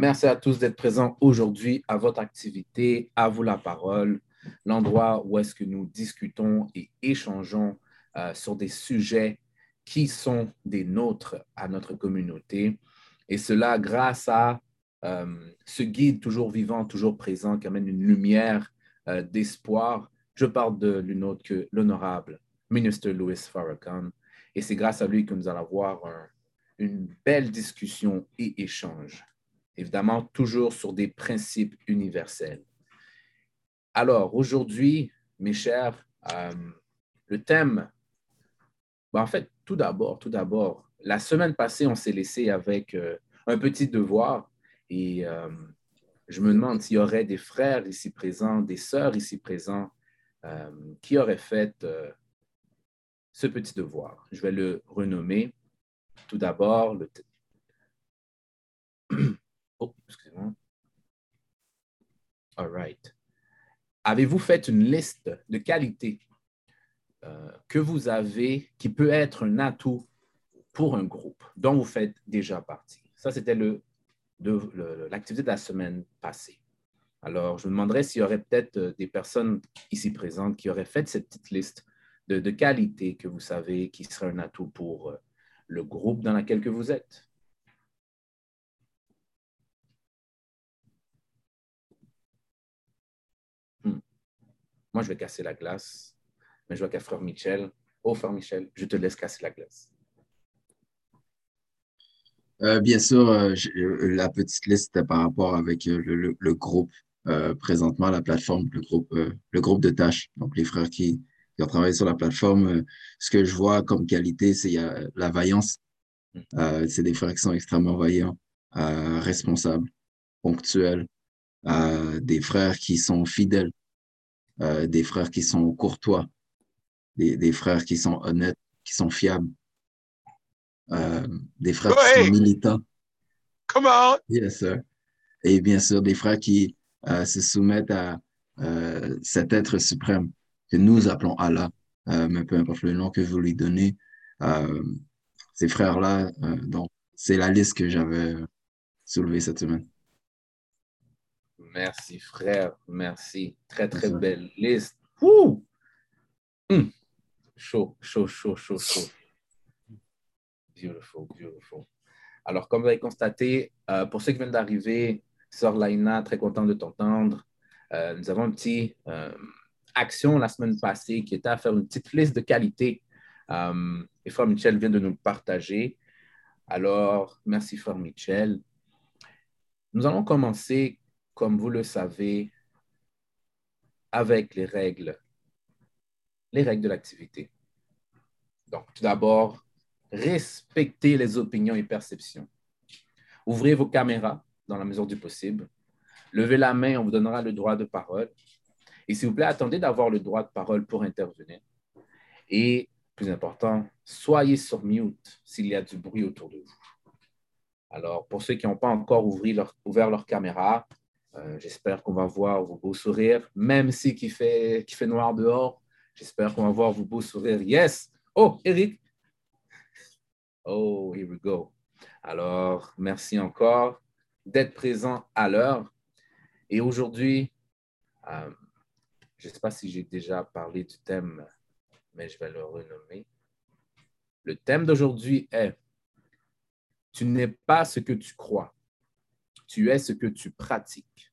Merci à tous d'être présents aujourd'hui à votre activité, à vous la parole, l'endroit où est-ce que nous discutons et échangeons euh, sur des sujets qui sont des nôtres à notre communauté. Et cela grâce à euh, ce guide toujours vivant, toujours présent, qui amène une lumière euh, d'espoir. Je parle de l'une autre que l'honorable ministre Louis Farrakhan. Et c'est grâce à lui que nous allons avoir une belle discussion et échange. Évidemment, toujours sur des principes universels. Alors, aujourd'hui, mes chers, euh, le thème, ben, en fait, tout d'abord, tout d'abord, la semaine passée, on s'est laissé avec euh, un petit devoir et euh, je me demande s'il y aurait des frères ici présents, des sœurs ici présents qui auraient fait ce petit devoir. Je vais le renommer. Tout d'abord, le. Oh, excusez-moi. All right. Avez-vous fait une liste de qualités euh, que vous avez qui peut être un atout pour un groupe dont vous faites déjà partie? Ça, c'était le, l'activité de la semaine passée. Alors, je me demanderais s'il y aurait peut-être euh, des personnes ici présentes qui auraient fait cette petite liste de, qualité que vous savez qui sera un atout pour euh, le groupe dans lequel que vous êtes. Moi, je vais casser la glace, mais je vois qu'à Frère Michel, oh Frère Michel, je te laisse casser la glace. Euh, bien sûr, euh, la petite liste par rapport avec le, groupe présentement, la plateforme, le groupe, le groupe de tâches. Donc, les frères qui, qui ont travaillé sur la plateforme, euh, ce que je vois comme qualité, c'est la vaillance. Mm. Euh, c'est des frères qui sont extrêmement vaillants, euh, responsables, ponctuels, des frères qui sont fidèles, des frères qui sont courtois, des, frères qui sont honnêtes, qui sont fiables, des frères qui sont militants. Come on! Yes, sir. Et bien sûr, des frères qui se soumettent à cet être suprême que nous appelons Allah, euh, mais peu importe le nom que vous lui donnez, euh, ces frères-là, euh, donc c'est la liste que j'avais soulevée cette semaine. Merci, frère. Merci. Très, très belle liste. Ouh! Hum. Chaud, chaud, chaud, chaud, chaud. Beautiful, beautiful. Alors, comme vous avez constaté, pour ceux qui viennent d'arriver, Sœur Laina, très content de t'entendre. nous avons un petit action la semaine passée qui était à faire une petite liste de qualités. Euh, et Frère Michel vient de nous partager. Alors, merci Frère Michel. Nous allons commencer, comme vous le savez, avec les règles, les règles de l'activité. Donc, tout d'abord, respectez les opinions et perceptions. Ouvrez vos caméras dans la mesure du possible. Levez la main, on vous donnera le droit de parole. Et s'il vous plaît, attendez d'avoir le droit de parole pour intervenir. Et plus important, soyez sur mute s'il y a du bruit autour de vous. Alors, pour ceux qui n'ont pas encore ouvert leur caméra, euh, j'espère qu'on va voir vos beaux sourires, même si il fait, qui fait noir dehors. J'espère qu'on va voir vos beaux sourires. Yes! Oh, Eric! Oh, here we go. Alors, merci encore d'être présent à l'heure. Et aujourd'hui, euh, je ne sais pas si j'ai déjà parlé du thème, mais je vais le renommer. Le thème d'aujourd'hui est Tu n'es pas ce que tu crois, tu es ce que tu pratiques.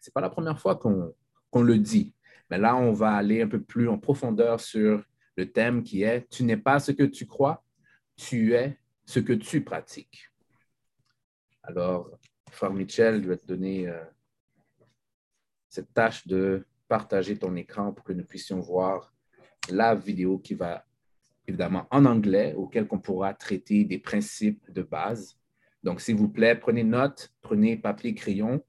Ce n'est pas la première fois qu'on le dit, mais là, on va aller un peu plus en profondeur sur le thème qui est Tu n'es pas ce que tu crois, tu es ce que tu pratiques. Alors, Frère Michel, je vais te donner euh, cette tâche de partager ton écran pour que nous puissions voir la vidéo qui va évidemment en anglais, auquel on pourra traiter des principes de base. Donc, s'il vous plaît, prenez note, prenez papier, crayon,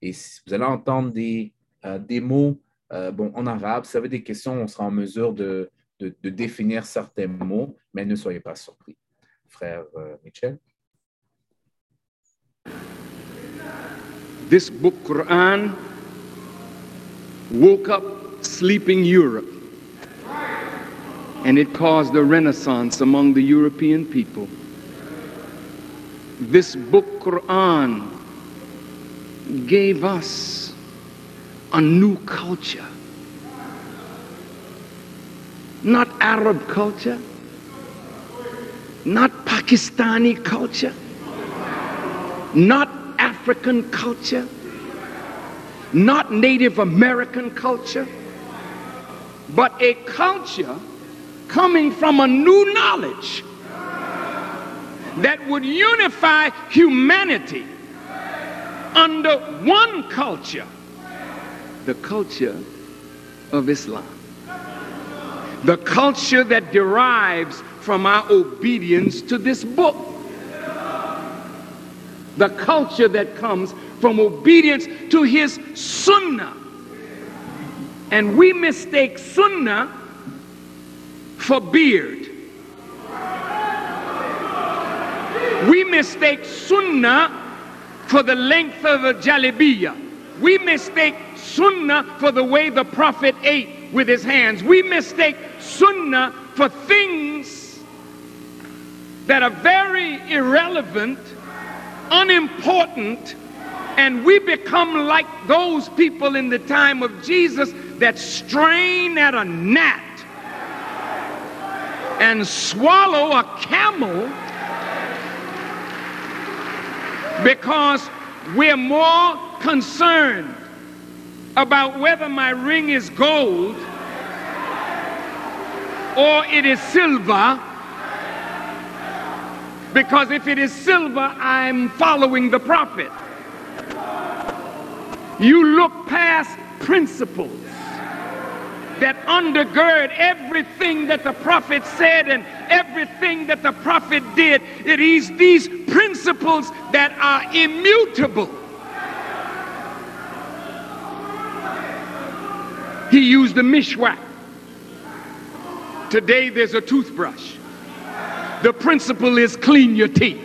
et vous allez entendre des, euh, mots euh, en arabe. Si avez des questions, on sera en mesure de, de, définir certains mots, mais ne soyez pas surpris. Frère euh, Michel. This book, Quran, woke up sleeping Europe. And it caused a renaissance among the European people. This book, Quran, gave us a new culture. Not Arab culture, not Pakistani culture, not African culture, not Native American culture, but a culture coming from a new knowledge that would unify humanity under one culture the culture of Islam. The culture that derives from our obedience to this book. The culture that comes from obedience to his sunnah. And we mistake sunnah for beard. We mistake sunnah for the length of a jalabiyah. We mistake sunnah for the way the prophet ate with his hands. We mistake sunnah for things that are very irrelevant, unimportant, and we become like those people in the time of Jesus that strain at a gnat and swallow a camel because we're more concerned about whether my ring is gold or it is silver. Because if it is silver, I'm following the prophet. You look past principles that undergird everything that the prophet said and everything that the prophet did. It is these principles that are immutable. He used a mishwak. Today there's a toothbrush. The principle is clean your teeth.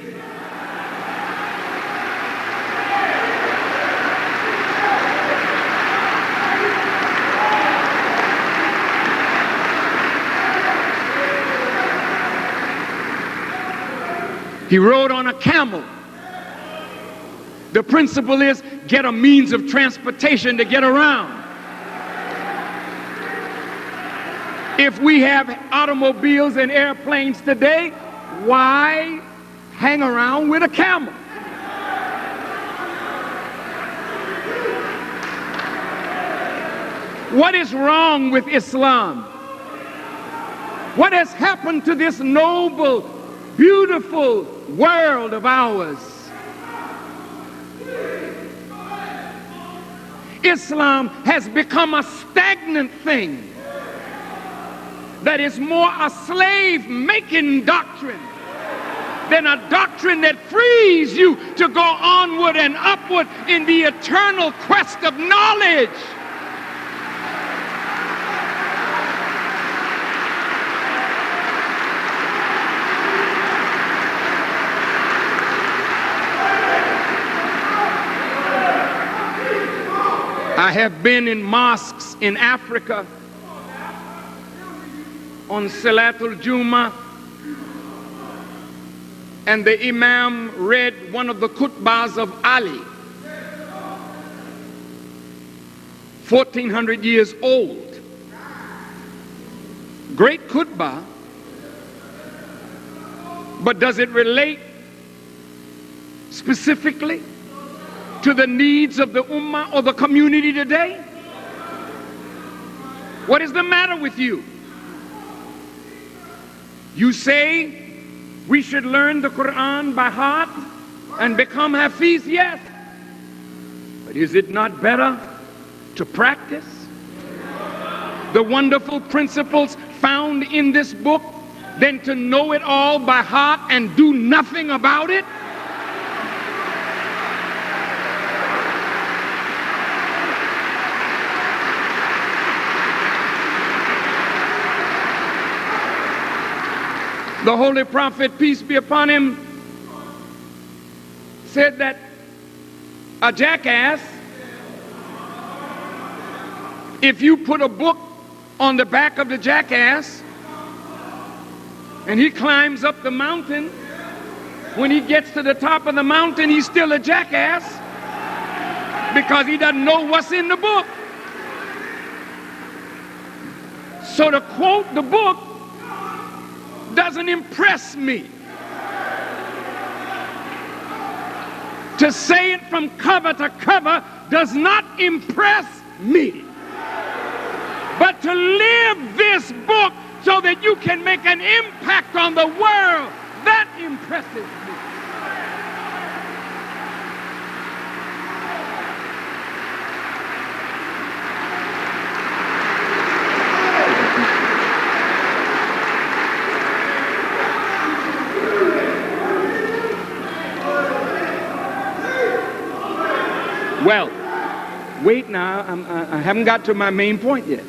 He rode on a camel. The principle is get a means of transportation to get around. If we have automobiles and airplanes today, why hang around with a camel? What is wrong with Islam? What has happened to this noble, beautiful world of ours? Islam has become a stagnant thing that is more a slave making doctrine than a doctrine that frees you to go onward and upward in the eternal quest of knowledge. I have been in mosques in Africa on Salatul Juma and the Imam read one of the khutbahs of Ali, 1400 years old. Great khutbah, but does it relate specifically to the needs of the ummah or the community today? What is the matter with you? You say we should learn the Quran by heart and become Hafiz? Yes. But is it not better to practice the wonderful principles found in this book than to know it all by heart and do nothing about it? The Holy Prophet, peace be upon him, said that a jackass, if you put a book on the back of the jackass and he climbs up the mountain, when he gets to the top of the mountain, he's still a jackass. because he doesn't know what's in the book. So to quote the book doesn't impress me. To say it from cover to cover does not impress me. But to live this book so that you can make an impact on the world, that impresses me. Well, wait now, I'm, I haven't got to my main point yet.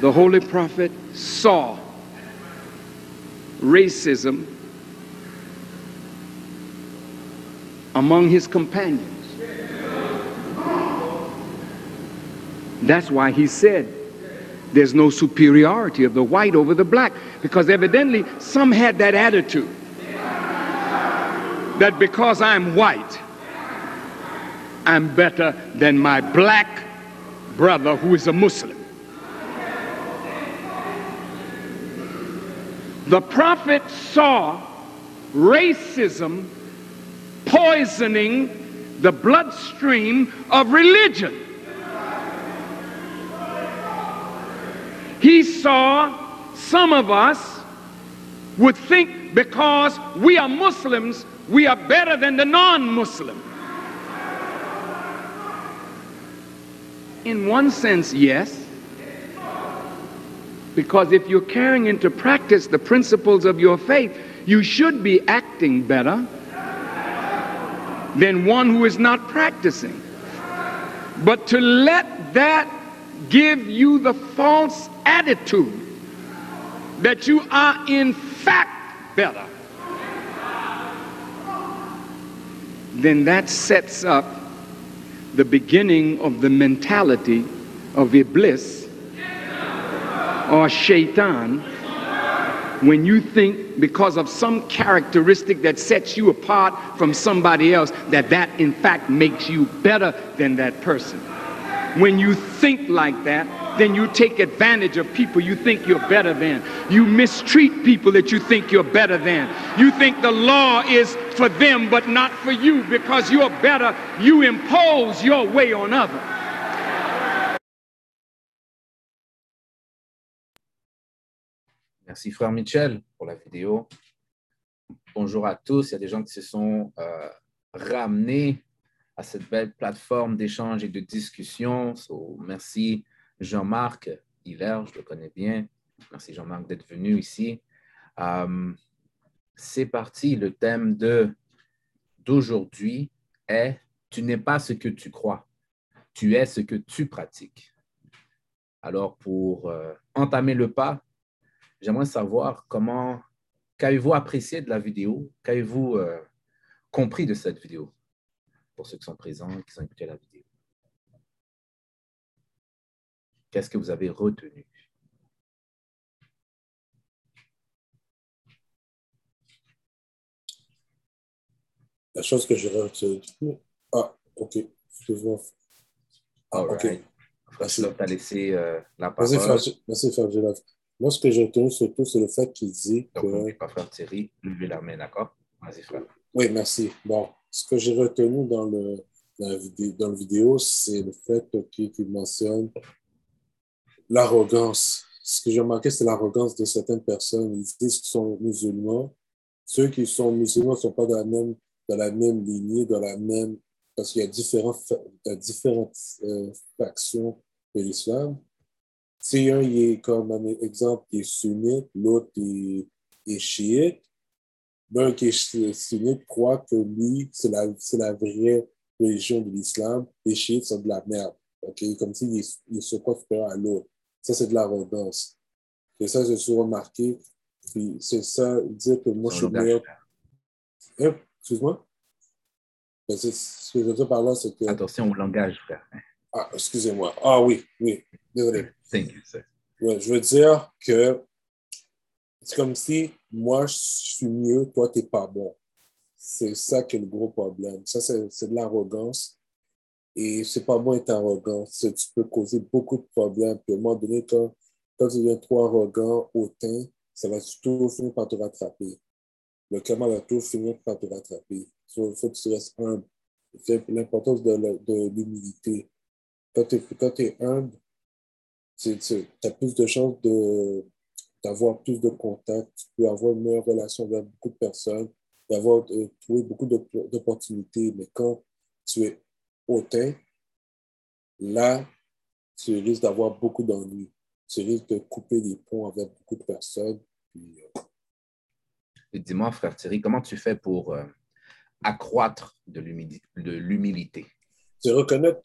the holy prophet saw racism among his companions. That's why he said there's no superiority of the white over the black, because evidently some had that attitude that because I'm white, I'm better than my black brother who is a Muslim. The prophet saw racism poisoning the bloodstream of religion. He saw some of us would think because we are Muslims, we are better than the non Muslim. In one sense, yes. Because if you're carrying into practice the principles of your faith, you should be acting better than one who is not practicing. But to let that give you the false attitude that you are in fact better, then that sets up the beginning of the mentality of Iblis or shaitan. When you think because of some characteristic that sets you apart from somebody else that that in fact makes you better than that person when you think like that then you take advantage of people you think you're better than. You mistreat people that you think you're better than. You think the law is for them but not for you. Because you're better you impose your way on others. Merci frère Michel pour la vidéo. Bonjour à tous. Il y a des gens qui se sont euh, ramenés à cette belle plateforme d'échange et de discussion. merci Jean-Marc Hilaire, je le connais bien. Merci Jean-Marc d'être venu ici. Euh, c'est parti. Le thème d'aujourd'hui est Tu n'es pas ce que tu crois, tu es ce que tu pratiques. Alors, pour euh, entamer le pas, J'aimerais savoir comment, qu'avez-vous apprécié de la vidéo? Qu'avez-vous euh, compris de cette vidéo? Pour ceux qui sont présents et qui ont écouté la vidéo? Qu'est-ce que vous avez retenu? La chose que j'ai retenue. Ah, OK. Excuse-moi. Ah, OK. Merci. Tu as laissé euh, la parole. Merci, Merci Fabiola. Moi, ce que j'ai retenu surtout, c'est le fait qu'il dit Donc, que. pas faire Thierry, levez la main, d'accord? Vas-y, frère. Oui, merci. Bon, ce que j'ai retenu dans le, la vidéo, dans vidéo c'est le fait qu'il mentionne l'arrogance. Ce que j'ai remarqué, c'est l'arrogance de certaines personnes. Ils disent qu'ils sont musulmans. Ceux qui sont musulmans ne sont pas dans la même, dans la même lignée, dans la même. Parce qu'il y a différentes, différentes euh, factions de l'islam. Si un il est comme un exemple qui est sunnite, l'autre est chiite, ben, qui est sunnite croit que lui, c'est la, la vraie religion de l'islam, les chiites sont de la merde. ok Comme s'il il se croit supérieur à l'autre. Ça, c'est de l'arrogance. Et ça, j'ai suis remarqué. Puis c'est ça, dire que moi, je suis meilleur. Hein? Excuse-moi? Ben, ce que je veux dire par là, c'est que. Attention au langage, frère. Ah, excusez-moi. Ah oui, oui. Désolé. Thank you, je veux dire que c'est comme si moi, je suis mieux, toi, tu n'es pas bon. C'est ça qui est le gros problème. Ça, c'est de l'arrogance. Et c'est pas bon être arrogant. Tu peux causer beaucoup de problèmes. Puis à un moment donné, quand, quand tu deviens trop arrogant, hautain, ça va toujours finir par te rattraper. Le karma va toujours finir par te rattraper. Il faut, que tu restes humble. C'est l'importance de, de l'humilité. Quand tu es, humble, tu as plus de chances d'avoir plus de contacts, tu peux avoir une meilleure relation avec beaucoup de personnes, d'avoir euh, trouvé beaucoup d'opportunités. Mais quand tu es hautain, là, tu risques d'avoir beaucoup d'ennuis. Tu risques de couper les ponts avec beaucoup de personnes. Euh, dis-moi, frère Thierry, comment tu fais pour euh, accroître de l'humilité? C'est reconnaître,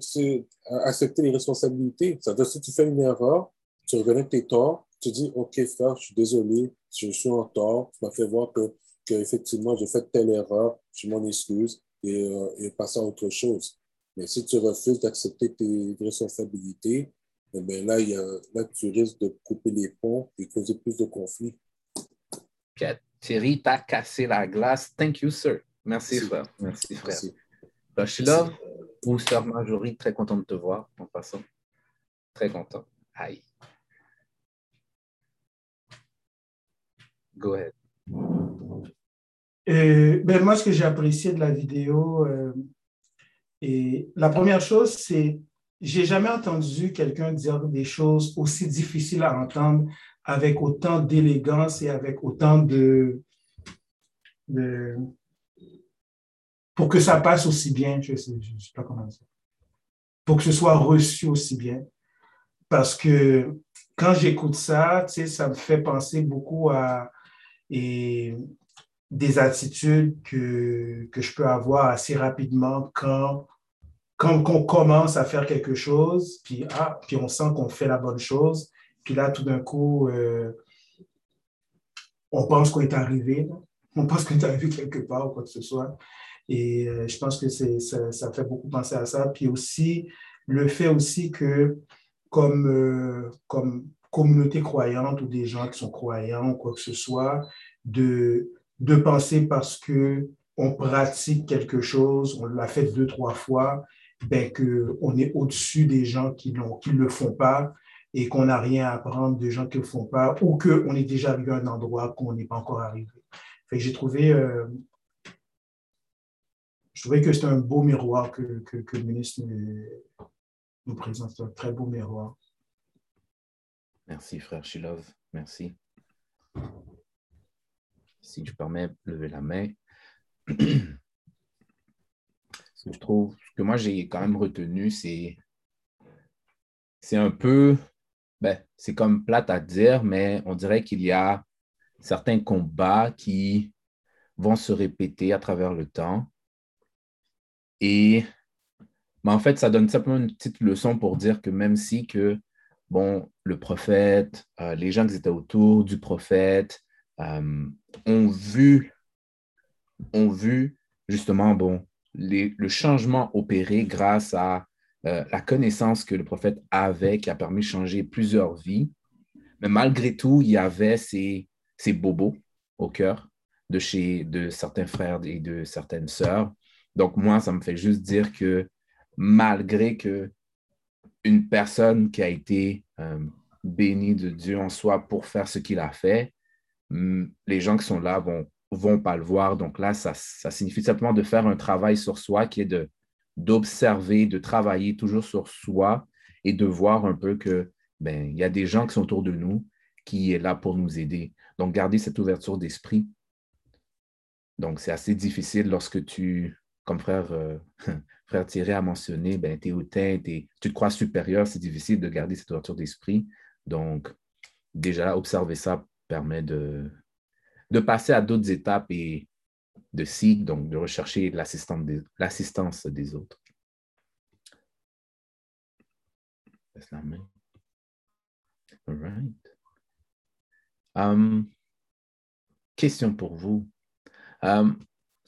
c'est accepter les responsabilités. Ça veut dire si tu fais une erreur, tu reconnais tes torts, tu dis, OK, frère, je suis désolé, je suis en tort, tu m'as fait voir que, que effectivement j'ai fait telle erreur, je m'en excuse et, euh, et passer à autre chose. Mais si tu refuses d'accepter tes responsabilités, eh bien là, il y a, là, tu risques de couper les ponts et causer plus de conflits. Thierry, t'as cassé la glace. Thank you, sir. Merci, frère. Merci, frère. Merci. là, ou sœur Marjorie, très content de te voir en passant. Très content. Aïe. Go ahead. ben moi, ce que j'ai apprécié de la vidéo, euh, et la première chose, c'est j'ai jamais entendu quelqu'un dire des choses aussi difficiles à entendre avec autant d'élégance et avec autant de, pour que ça passe aussi bien, je ne sais, pas comment dire, pour que ce soit reçu aussi bien. Parce que quand j'écoute ça, sais, ça me fait penser beaucoup à et, des attitudes que, que je peux avoir assez rapidement quand quand on commence à faire quelque chose, puis, ah, puis on sent qu'on fait la bonne chose, puis là, tout d'un coup, euh, on pense qu'on est arrivé, on pense qu'on est arrivé quelque part ou quoi que ce soit. Et euh, je pense que ça, fait beaucoup penser à ça. Puis aussi, le fait aussi que, comme, euh, comme communauté croyante ou des gens qui sont croyants ou quoi que ce soit, de, de penser parce que on pratique quelque chose, on l'a fait deux, trois fois, ben, qu'on est au-dessus des gens qui ne le font pas et qu'on n'a rien à apprendre des gens qui ne le font pas ou qu'on est déjà arrivé à un endroit qu'on n'est pas encore arrivé. j'ai trouvé, euh, je trouvais que c'est un beau miroir que, que, le ministre nous présente. C'est un très beau miroir. Merci, frère Shilov. Merci. Si je permets lever la main. Ce que je trouve, ce que moi j'ai quand même retenu, c'est c'est un peu, ben, c'est comme plate à dire, mais on dirait qu'il y a certains combats qui vont se répéter à travers le temps. Et mais en fait, ça donne simplement une petite leçon pour dire que même si que, bon, le prophète, euh, les gens qui étaient autour du prophète euh, ont vu, ont vu justement, bon, le changement opéré grâce à euh, la connaissance que le prophète avait qui a permis de changer plusieurs vies. Mais malgré tout, il y avait ces, ces bobos au cœur de, chez, de certains frères et de certaines sœurs. Donc, moi, ça me fait juste dire que malgré que une personne qui a été euh, bénie de Dieu en soi pour faire ce qu'il a fait, les gens qui sont là vont vont pas le voir. Donc là, ça, signifie simplement de faire un travail sur soi qui est de d'observer, de travailler toujours sur soi et de voir un peu que ben il y a des gens qui sont autour de nous qui est là pour nous aider. Donc garder cette ouverture d'esprit. Donc c'est assez difficile lorsque tu, comme frère, euh, frère Thierry a mentionné, ben, tu es hautain, tu te crois supérieur, c'est difficile de garder cette ouverture d'esprit. Donc déjà, observer ça permet de, de passer à d'autres étapes et de seek, donc de rechercher l'assistance des, autres. la main. All right. Um, question pour vous. Um,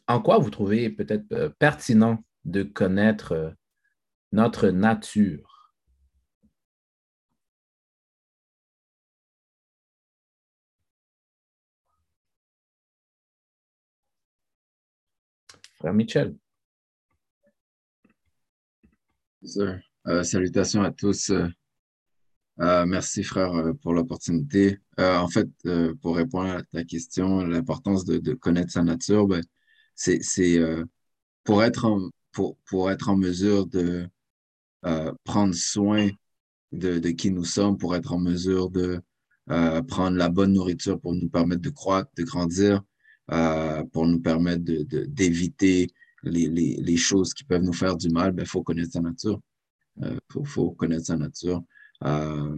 en quoi vous trouvez peut-être euh, pertinent de connaître euh, notre nature. Frère Michel. Euh, salutations à tous. Euh, merci, frère, pour l'opportunité. En fait, pour répondre à ta question, l'importance de, connaître sa nature, ben, c'est pour être en, pour, pour être en mesure de prendre soin de, de, qui nous sommes, pour être en mesure de prendre la bonne nourriture pour nous permettre de croître, de grandir, pour nous permettre d'éviter de, les, les, les, choses qui peuvent nous faire du mal, il ben, faut connaître sa nature. Il euh, faut, connaître sa nature. Euh,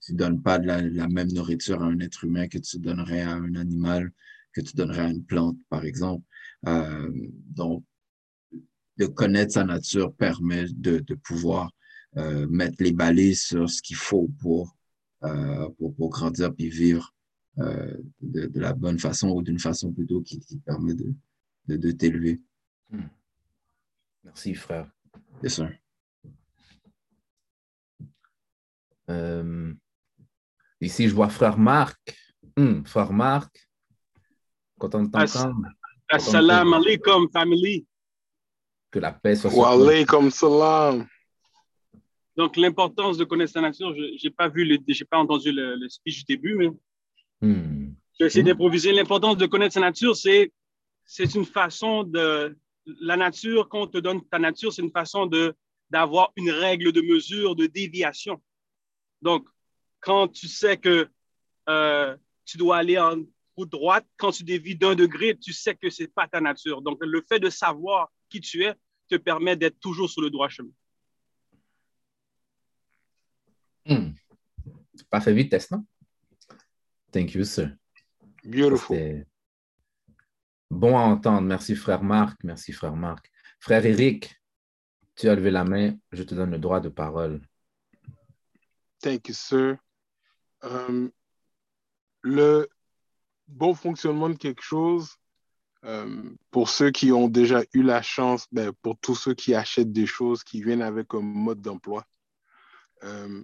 tu ne donnes pas de la, même nourriture à un être humain que tu donnerais à un animal, que tu donnerais à une plante, par exemple. Euh, donc, de connaître sa nature permet de, pouvoir mettre les balais sur ce qu'il faut pour, pour, grandir et vivre de, la bonne façon ou d'une façon plutôt qui, permet de, de, t'élever. Hmm. Merci, frère. Bien sûr. Euh, ici, je vois frère Marc. Hmm, frère Marc, quand on t'entend. Assalamu alaikum, family. Que la paix soit sur salam. Donc, l'importance de connaître sa nature, je n'ai pas, vu le, pas entendu le, speech du début, mais hmm. j'ai essayé d'improviser. L'importance de connaître sa nature, c'est une façon de. La nature, quand on te donne ta nature, c'est une façon d'avoir une règle de mesure, de déviation. Donc, quand tu sais que euh, tu dois aller en route droite, quand tu dévis d'un degré, tu sais que ce n'est pas ta nature. Donc, le fait de savoir qui tu es te permet d'être toujours sur le droit chemin. Hmm. Parfait vitesse, non? Thank you, sir. Beautiful. Bon à entendre. Merci, frère Marc. Merci, frère Marc. Frère Eric, tu as levé la main. Je te donne le droit de parole. Thank you, sir. Euh, le bon fonctionnement de quelque chose, euh, pour ceux qui ont déjà eu la chance, ben, pour tous ceux qui achètent des choses qui viennent avec un mode d'emploi, euh,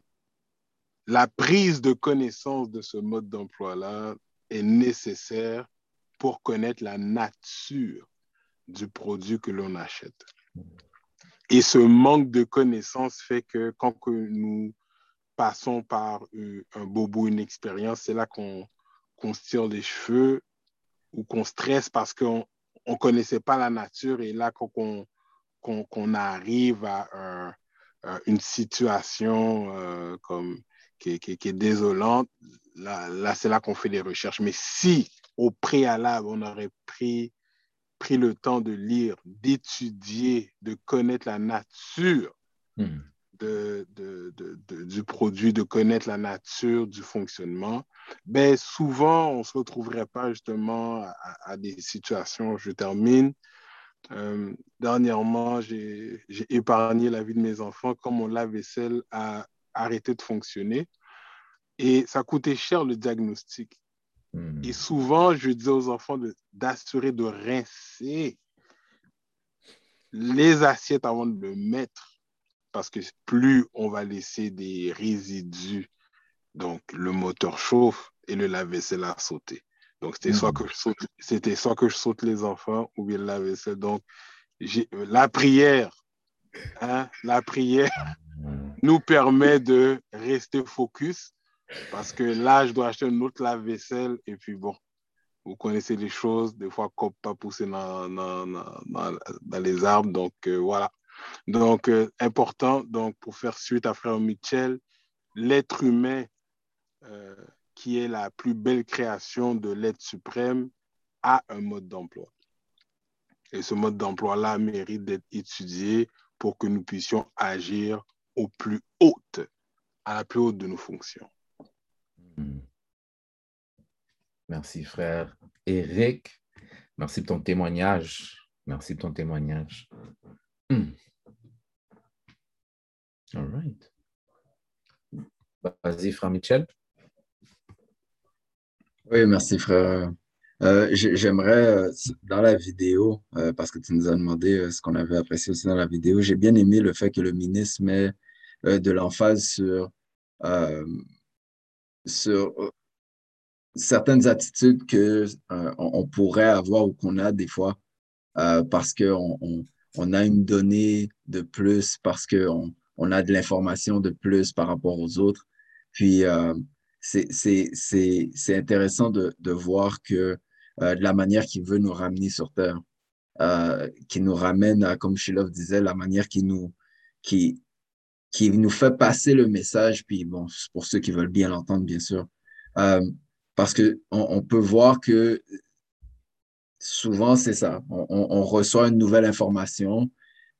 la prise de connaissance de ce mode d'emploi-là est nécessaire pour connaître la nature du produit que l'on achète. Et ce manque de connaissance fait que quand que nous passons par euh, un bobo, une expérience, c'est là qu'on se tire les cheveux ou qu'on stresse parce qu'on ne connaissait pas la nature et là qu'on qu'on arrive à une situation euh, comme, qui, est désolante, là, c'est là qu'on fait des recherches. Mais si au préalable, on aurait pris, pris le temps de lire, d'étudier, de connaître la nature, hmm de, du produit, de connaître la nature du fonctionnement, ben souvent, on ne se retrouverait pas justement à, des situations, je termine. Euh, dernièrement, j'ai épargné la vie de mes enfants quand mon lave-vaisselle a arrêté de fonctionner. Et ça coûtait cher le diagnostic. Hmm. Et souvent, je dis aux enfants d'assurer de, de rincer les assiettes avant de le mettre parce que plus on va laisser des résidus, donc le moteur chauffe et le lave-vaisselle a sauté. Donc, c'était soit, mm. que je saute, c'était soit que je saute les enfants ou bien le lave-vaisselle. Donc, la prière, hein, la prière nous permet de rester focus parce que là, je dois acheter un autre lave-vaisselle et puis bon, vous connaissez les choses, des fois, comme pas pousser dans, dans, dans, les arbres. Donc, euh, voilà. Donc, euh, important, donc, pour faire suite à Frère Michel, l'être humain, euh, qui est la plus belle création de l'être suprême, a un mode d'emploi. Et ce mode d'emploi-là mérite d'être étudié pour que nous puissions agir au plus haute, à la plus haute de nos fonctions. Hmm. Merci, frère. Eric, merci de ton témoignage. Merci de ton témoignage. Hmm. All right. Vas-y, frère Michel. Oui, merci, frère. Euh, j'aimerais, euh, dans la vidéo, euh, parce que tu nous as demandé ce qu'on avait apprécié aussi dans la vidéo, j'ai bien aimé le fait que le ministre met de l'emphase sur, sur certaines attitudes qu'on on pourrait avoir ou qu'on a des fois euh, parce qu'on on, on, a une donnée de plus, parce qu'on on a de l'information de plus par rapport aux autres. Puis, euh, c'est intéressant de, de, voir que euh, de la manière qu'il veut nous ramener sur Terre, euh, qui nous ramène à, comme Shilov disait, la manière qui nous, qui, qui nous fait passer le message, puis bon, pour ceux qui veulent bien l'entendre, bien sûr, euh, parce qu'on on peut voir que souvent, c'est ça. On, on, reçoit une nouvelle information,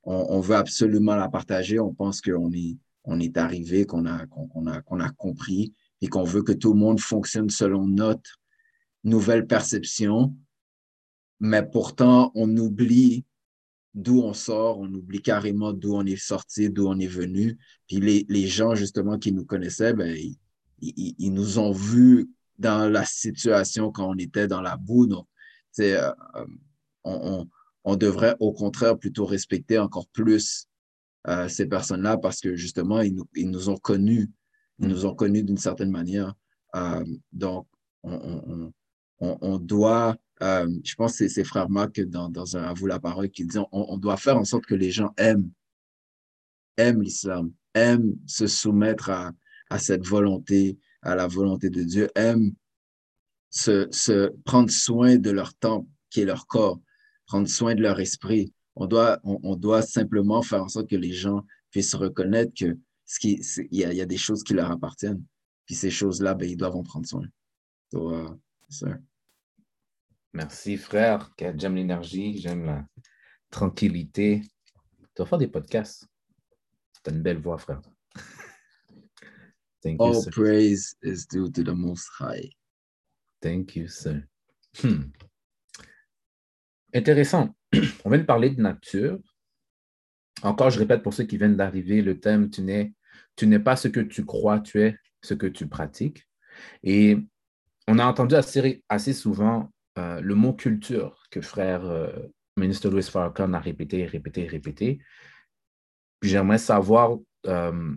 on, veut absolument la partager, on pense qu'on est, on est arrivé, qu'on a, a, a compris et qu'on veut que tout le monde fonctionne selon notre nouvelle perception, mais pourtant, on oublie d'où on sort, on oublie carrément d'où on est sorti, d'où on est venu. Puis les, les, gens, justement, qui nous connaissaient, ben, ils, ils, nous ont vus dans la situation quand on était dans la boue. Donc, euh, on, on, devrait au contraire plutôt respecter encore plus euh, ces personnes-là parce que justement, ils nous, ils nous ont connus. Ils nous ont connus d'une certaine manière. Euh, donc, on, on doit euh, je pense que c'est Frère Marc dans, dans un À vous la parole qui dit on, on, doit faire en sorte que les gens aiment, aiment l'islam, aiment se soumettre à, à, cette volonté, à la volonté de Dieu, aiment se, se, prendre soin de leur temps, qui est leur corps, prendre soin de leur esprit. On doit, on, on doit simplement faire en sorte que les gens puissent reconnaître que ce qui, il y, a, y a des choses qui leur appartiennent. Puis ces choses-là, ben, ils doivent en prendre soin. So, uh, Merci, frère. J'aime l'énergie, j'aime la tranquillité. Tu vas faire des podcasts. Tu as une belle voix, frère. Thank All praise is due to the Most High. Thank you, sir. Hmm. Intéressant. On vient de parler de nature. Encore, je répète pour ceux qui viennent d'arriver, le thème, tu n'es, tu n'es pas ce que tu crois, tu es ce que tu pratiques. Et on a entendu assez, assez souvent euh, le mot culture que frère euh, ministre Louis Farrakhan a répété, répété, répété. J'aimerais savoir euh,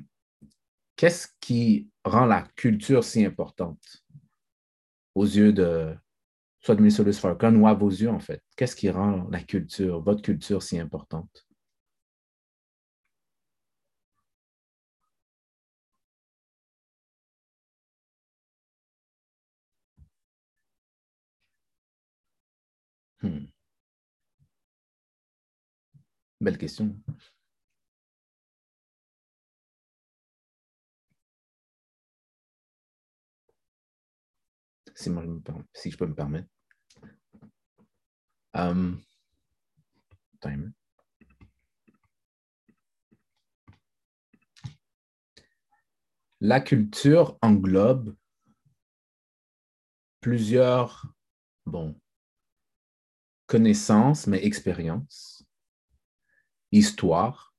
qu'est-ce qui rend la culture si importante aux yeux de soit de Louis Farrakhan ou à vos yeux, en fait. Qu'est-ce qui rend la culture, votre culture si importante? Hmm. Belle question. Si je peux me permettre. Um, La culture englobe plusieurs, bon, connaissance, mais expérience, histoire,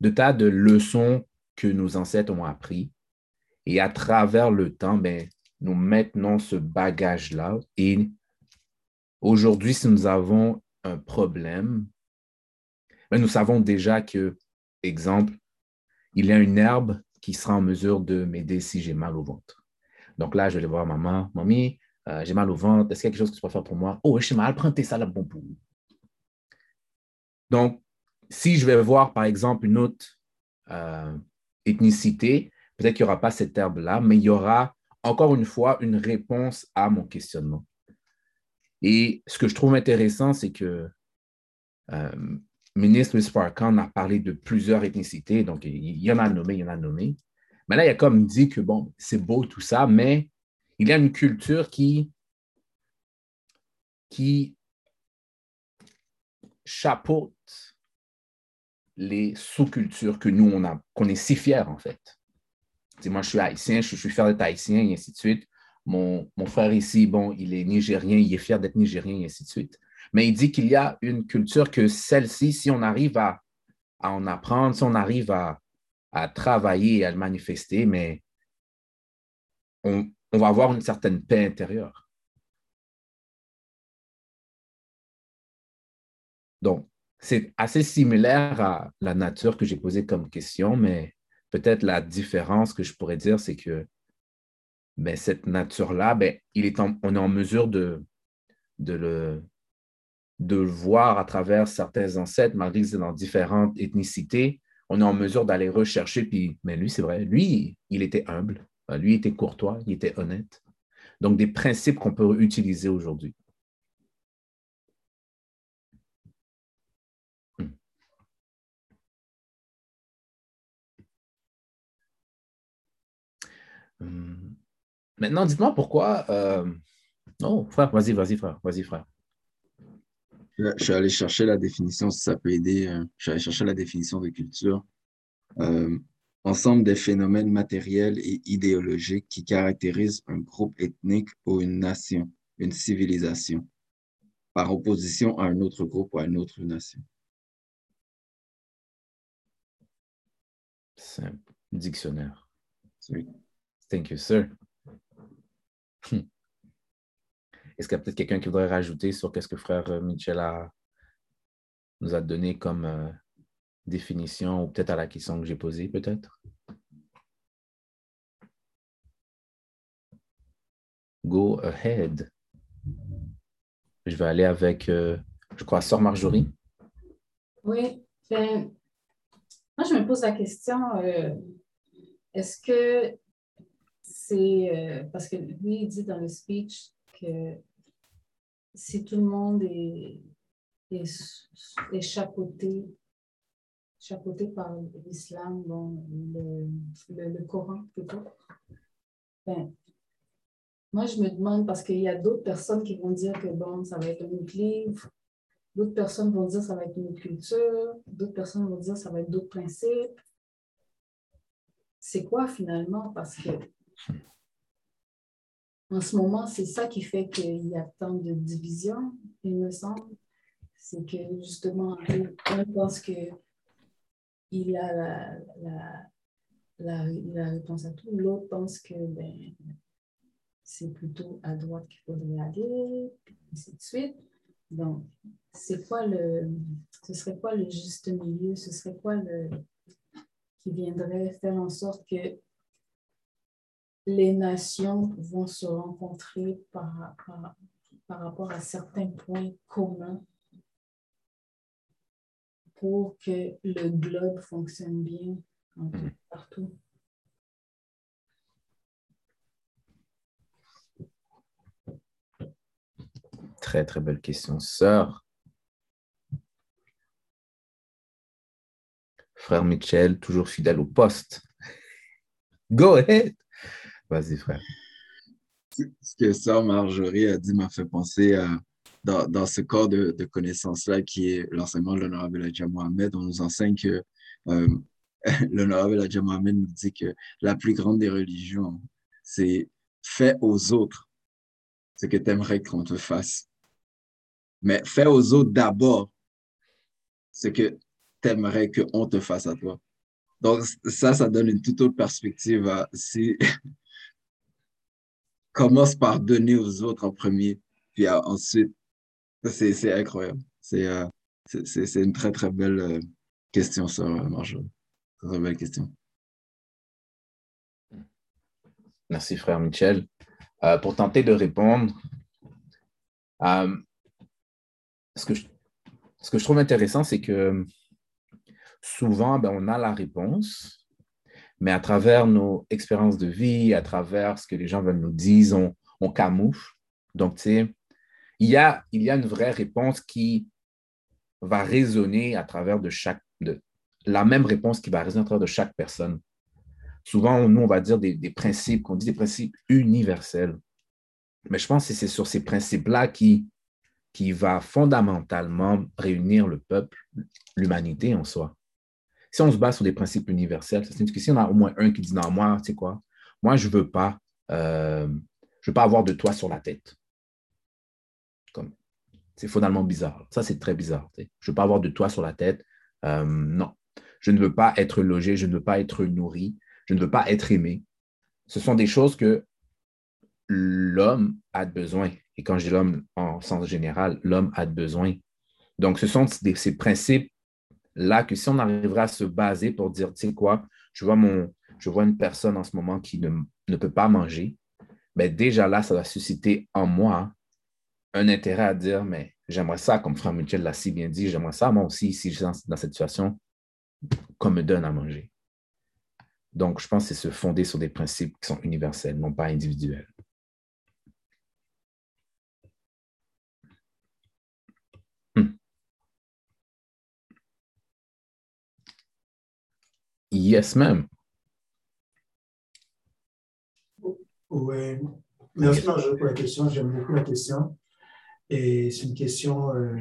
de tas de leçons que nos ancêtres ont appris. Et à travers le temps, ben, nous maintenons ce bagage-là. Et aujourd'hui, si nous avons un problème, ben, nous savons déjà que, exemple, il y a une herbe qui sera en mesure de m'aider si j'ai mal au ventre. Donc là, je vais voir maman, mamie, euh, j'ai mal au ventre, est-ce qu'il y a quelque chose que tu peux faire pour moi? Oh, j'ai mal, prends tes salades bon Donc, si je vais voir, par exemple, une autre euh, ethnicité, peut-être qu'il n'y aura pas cette herbe-là, mais il y aura, encore une fois, une réponse à mon questionnement. Et ce que je trouve intéressant, c'est que euh, ministre Louis a parlé de plusieurs ethnicités, donc il y en a nommé, il y en a nommé. Mais là, il a comme dit que, bon, c'est beau tout ça, mais il y a une culture qui, qui chapeaute les sous-cultures que nous, on a, qu'on est si fiers, en fait. moi, je suis haïtien, je, suis fier d'être haïtien, et ainsi de suite. Mon, frère ici, bon, il est nigérien, il est fier d'être nigérien, et ainsi de suite. Mais il dit qu'il y a une culture que celle-ci, si on arrive à, en apprendre, si on arrive à, travailler et à le manifester, mais on va avoir une certaine paix intérieure. Donc, c'est assez similaire à la nature que j'ai posée comme question, mais peut-être la différence que je pourrais dire, c'est que ben, cette nature-là, ben, il est on est en mesure de, de, le, de voir à travers certains ancêtres, malgré que dans différentes ethnicités, on est en mesure d'aller rechercher, puis, mais lui, c'est vrai, lui, il était humble, lui, il était courtois, il était honnête. Donc, des principes qu'on peut utiliser aujourd'hui. Hmm. Maintenant, dites-moi pourquoi. Euh... Non, frère, vas-y, vas-y, frère, vas-y, frère. Je suis allé chercher la définition, si ça peut aider. Euh, je suis allé chercher la définition de culture. Euh, ensemble des phénomènes matériels et idéologiques qui caractérisent un groupe ethnique ou une nation, une civilisation, par opposition à un autre groupe ou à une autre nation. Simple. Dictionnaire. Oui. Thank you, sir. Est-ce qu'il y a peut-être quelqu'un qui voudrait rajouter sur ce que frère euh, Michel nous a donné comme euh, définition ou peut-être à la question que j'ai posée, peut-être? Go ahead. Je vais aller avec, euh, je crois, Sœur Marjorie. Oui. Ben, moi, je me pose la question, est-ce que c'est, parce que lui, il dit dans le speech que si tout le monde est, est, chapeauté, chapeauté par l'islam, le, le, Coran plutôt, ben, moi, je me demande, parce qu'il y a d'autres personnes qui vont dire que bon, ça va être un autre livre, d'autres personnes vont dire que ça va être une autre culture, d'autres personnes vont dire que ça va être d'autres principes. C'est quoi finalement? Parce que en ce moment, c'est ça qui fait qu'il y a tant de divisions, il me semble. C'est que justement, on pense qu'il a la, la, la, réponse à tout, l'autre pense que ben, c'est plutôt à droite qu'il faudrait aller, et ainsi de suite. Donc, c'est quoi le, ce serait quoi le juste milieu? Ce serait quoi le qui viendrait faire en sorte que les nations vont se rencontrer par, par, rapport à certains points communs pour que le globe fonctionne bien mm. partout. Très, très belle question. Sœur, frère Mitchell, toujours fidèle au poste. Go ahead. Vas-y, frère. Ce que Sœur Marjorie a dit m'a fait penser à, dans, ce corps de, connaissances-là qui est l'enseignement de l'honorable Adja Mohamed. On nous enseigne que euh, l'honorable Adja Mohamed nous dit que la plus grande des religions, c'est fais aux autres ce que tu aimerais qu'on te fasse. Mais fais aux autres d'abord ce que tu aimerais qu'on te fasse à toi. Donc, ça, ça donne une toute autre perspective à si commence par donner aux autres en premier, puis euh, ensuite, c'est incroyable. Euh, c'est une très, très belle euh, question, ça, Marjorie. Très, belle question. Merci, frère Michel. pour tenter de répondre, ce, que je, ce que je trouve intéressant, c'est que souvent, ben, on a la réponse, mais à travers nos expériences de vie, à travers ce que les gens veulent nous dire, on, camoufle. Donc, tu sais, il y a, une vraie réponse qui va résonner à travers de chaque, la même réponse qui va résonner à travers de chaque personne. Souvent, nous, on va dire des, des principes, qu'on dit des principes universels. Mais je pense que c'est sur ces principes-là qui, qui va fondamentalement réunir le peuple, l'humanité en soi si on se base sur des principes universels, ça signifie que si on a au moins un qui dit non, moi, tu sais quoi, moi, je ne veux pas, euh, je veux pas avoir de toi sur la tête. C'est fondamentalement bizarre. Ça, c'est très bizarre. Je ne veux pas avoir de toi sur la tête. Euh, non. Je ne veux pas être logé, je ne veux pas être nourri, je ne veux pas être aimé. Ce sont des choses que l'homme a besoin. Et quand je dis l'homme en sens général, l'homme a besoin. Donc, ce sont ces principes là que si on arriverait à se baser pour dire, tu sais quoi, je vois, une personne en ce moment qui ne, peut pas manger, mais déjà là, ça va susciter en moi un intérêt à dire, mais j'aimerais ça, comme Frère Michel l'a si bien dit, j'aimerais ça, moi aussi, si je suis dans, cette situation, qu'on me donne à manger. Donc, je pense que c'est se fonder sur des principes qui sont universels, non pas individuels. Hmm. Yes, ma'am. Oui. Merci, Marjo, pour la question. J'aime beaucoup la question. Et c'est une question euh,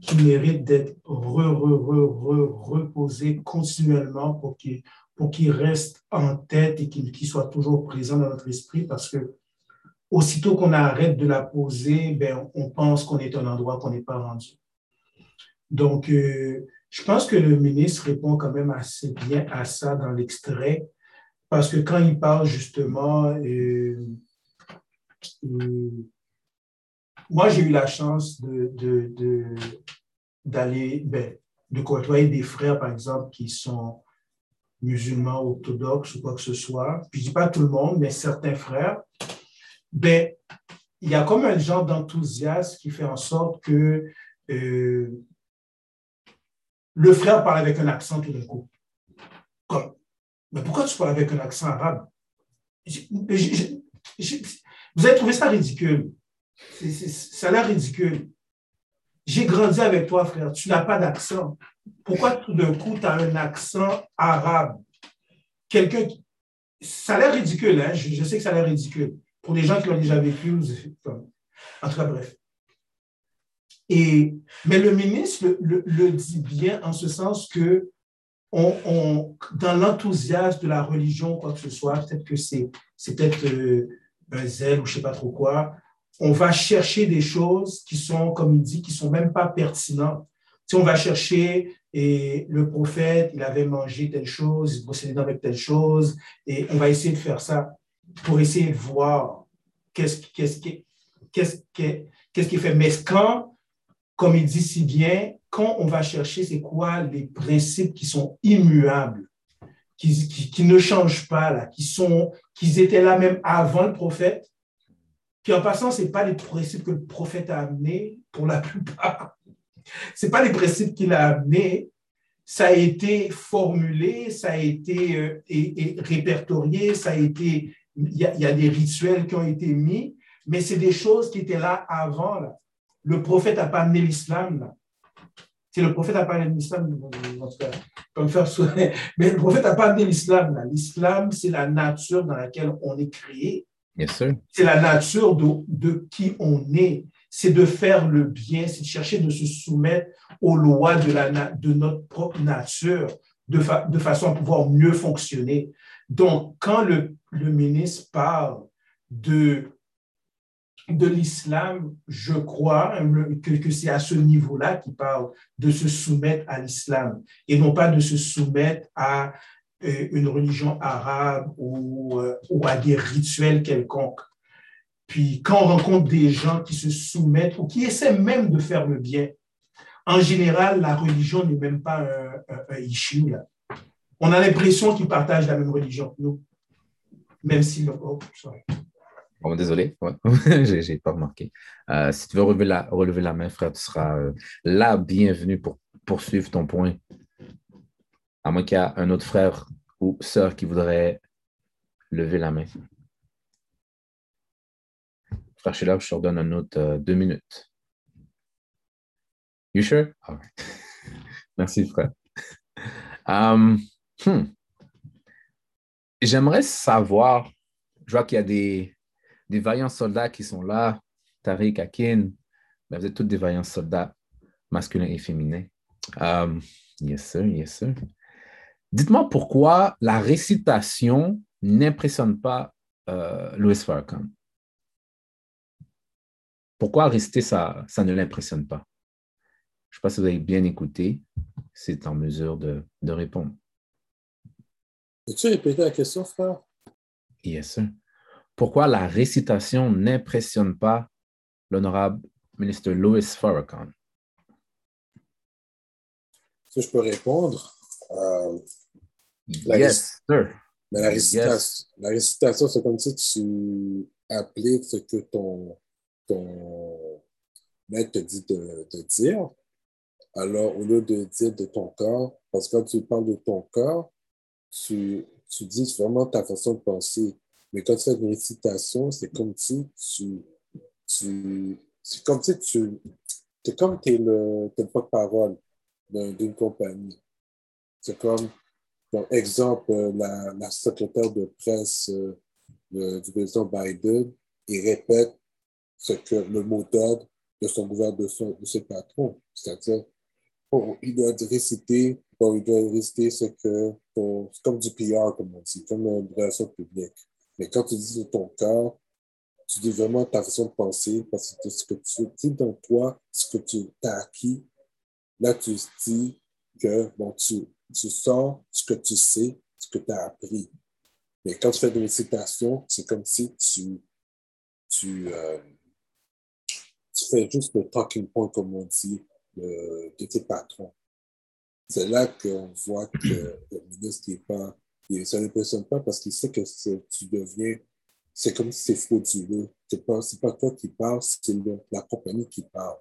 qui mérite d'être re, re, re, reposée continuellement pour qu'il pour qu'il reste en tête et qu'il soit toujours présent dans notre esprit parce que aussitôt qu'on arrête de la poser, ben, on pense qu'on est un endroit qu'on n'est pas rendu. Donc, euh, je pense que le ministre répond quand même assez bien à ça dans l'extrait parce que quand il parle justement, euh, moi j'ai eu la chance de, d'aller, ben, de côtoyer des frères, par exemple, qui sont musulmans orthodoxes ou quoi que ce soit. Puis je dis pas tout le monde, mais certains frères. Ben, il y a comme un genre d'enthousiasme qui fait en sorte que euh, le frère parle avec un accent tout d'un coup. Comme, mais pourquoi tu parles avec un accent arabe? Vous avez trouvé ça ridicule? ça a l'air ridicule. J'ai grandi avec toi, frère. Tu n'as pas d'accent. Pourquoi tout d'un coup, tu as un accent arabe? Quelqu'un. Ça a l'air ridicule, hein? je, sais que ça a l'air ridicule. Pour les gens qui l'ont déjà vécu, en tout cas, bref. Et, mais le ministre le, le, dit bien en ce sens que on, dans l'enthousiasme de la religion, quoi que ce soit, peut-être que c'est peut-être euh, un zèle ou je ne sais pas trop quoi, on va chercher des choses qui sont, comme il dit, qui sont même pas pertinentes. Si on va chercher et le prophète, il avait mangé telle chose, il procédait avec telle chose, et on va essayer de faire ça pour essayer de voir qu'est-ce qu'est-ce qu'est-ce qu'est-ce qui fait. Mais quand, comme il dit si bien, quand on va chercher c'est quoi les principes qui sont immuables, qui, qui, ne changent pas là, qui sont, qui étaient là même avant le prophète, puis en passant, ce pas les principes que le prophète a amenés pour la plupart. Ce pas les principes qu'il a amenés. Ça a été formulé, ça a été euh, et, répertorié, ça a été, il y, a, des rituels qui ont été mis, mais c'est des choses qui étaient là avant. Là. Le prophète n'a pas amené l'islam. Là. Si le prophète n'a pas amené l'islam, comme faire mais le prophète n'a pas amené l'islam. L'islam, c'est la nature dans laquelle on est créé. C'est la nature de, de, qui on est. C'est de faire le bien, c'est de chercher de se soumettre aux lois de, la, de notre propre nature de, de façon à pouvoir mieux fonctionner. Donc, quand le, le ministre parle de, de l'islam, je crois que, que c'est à ce niveau-là qu'il parle de se soumettre à l'islam et non pas de se soumettre à euh, une religion arabe ou, euh, ou à des rituels quelconques. Puis quand on rencontre des gens qui se soumettent ou qui essaient même de faire le bien, en général, la religion n'est même pas un, un, issue. Là. On a l'impression qu'ils partagent la même religion, nous. Même si... Oh, Désolé, je j'ai pas remarqué. Euh, si tu veux relever la, main, frère, tu seras là bienvenu pour poursuivre ton point à moins qu'il y ait un autre frère ou sœur qui voudrait lever la main. Frère Sheila, je te redonne un autre euh, deux minutes. You sure? Merci, frère. Um, hmm. J'aimerais savoir, je vois qu'il y a des, des vaillants soldats qui sont là, Tariq, Akin, mais vous êtes tous des vaillants soldats masculins et féminins. Um, yes, sir, yes, sir. Dites-moi pourquoi la récitation n'impressionne pas euh, Louis Farrakhan? Pourquoi réciter ça, ça ne l'impressionne pas? Je ne sais pas si vous avez bien écouté, c'est en mesure de, répondre. Peux-tu répéter la question, frère? Yes, sir. Pourquoi la récitation n'impressionne pas l'honorable ministre Louis Farrakhan? Si je peux répondre, euh, la yes, sir. Mais la récitation, la récitation c'est comme si tu appliques ce que ton, ton, Maître te dit de, de, dire. Alors, au lieu de dire de ton corps, parce que quand tu parles de ton corps, tu, tu dis vraiment ta façon de penser. Mais quand tu fais une récitation, c'est comme si tu, tu c'est comme si tu, c'est comme tu es le, le porte-parole d'une compagnie. C'est comme, par exemple, la, la secrétaire de presse euh, du président Biden, il répète ce que le mot d'ordre de son gouvernement, de, ses patrons. C'est-à-dire, il doit réciter, il doit réciter ce que, c'est comme du PR, comme on dit, comme une relation publique. Mais quand tu dis de ton cœur, tu dis vraiment ta façon de penser, parce que ce que tu dis dans toi, ce que tu as acquis, là, tu dis que, bon, tu, tu sors ce que tu sais, ce que tu as appris. Mais quand tu fais des récitations, c'est comme si tu, tu, euh, tu fais juste le talking point, comme on dit, de tes patrons. C'est là qu'on voit que le ministre n'est pas, ça n'impressionne pas parce qu'il sait que tu deviens, c'est comme si c'est frauduleux. C'est pas, pas toi qui parles, c'est la compagnie qui parle.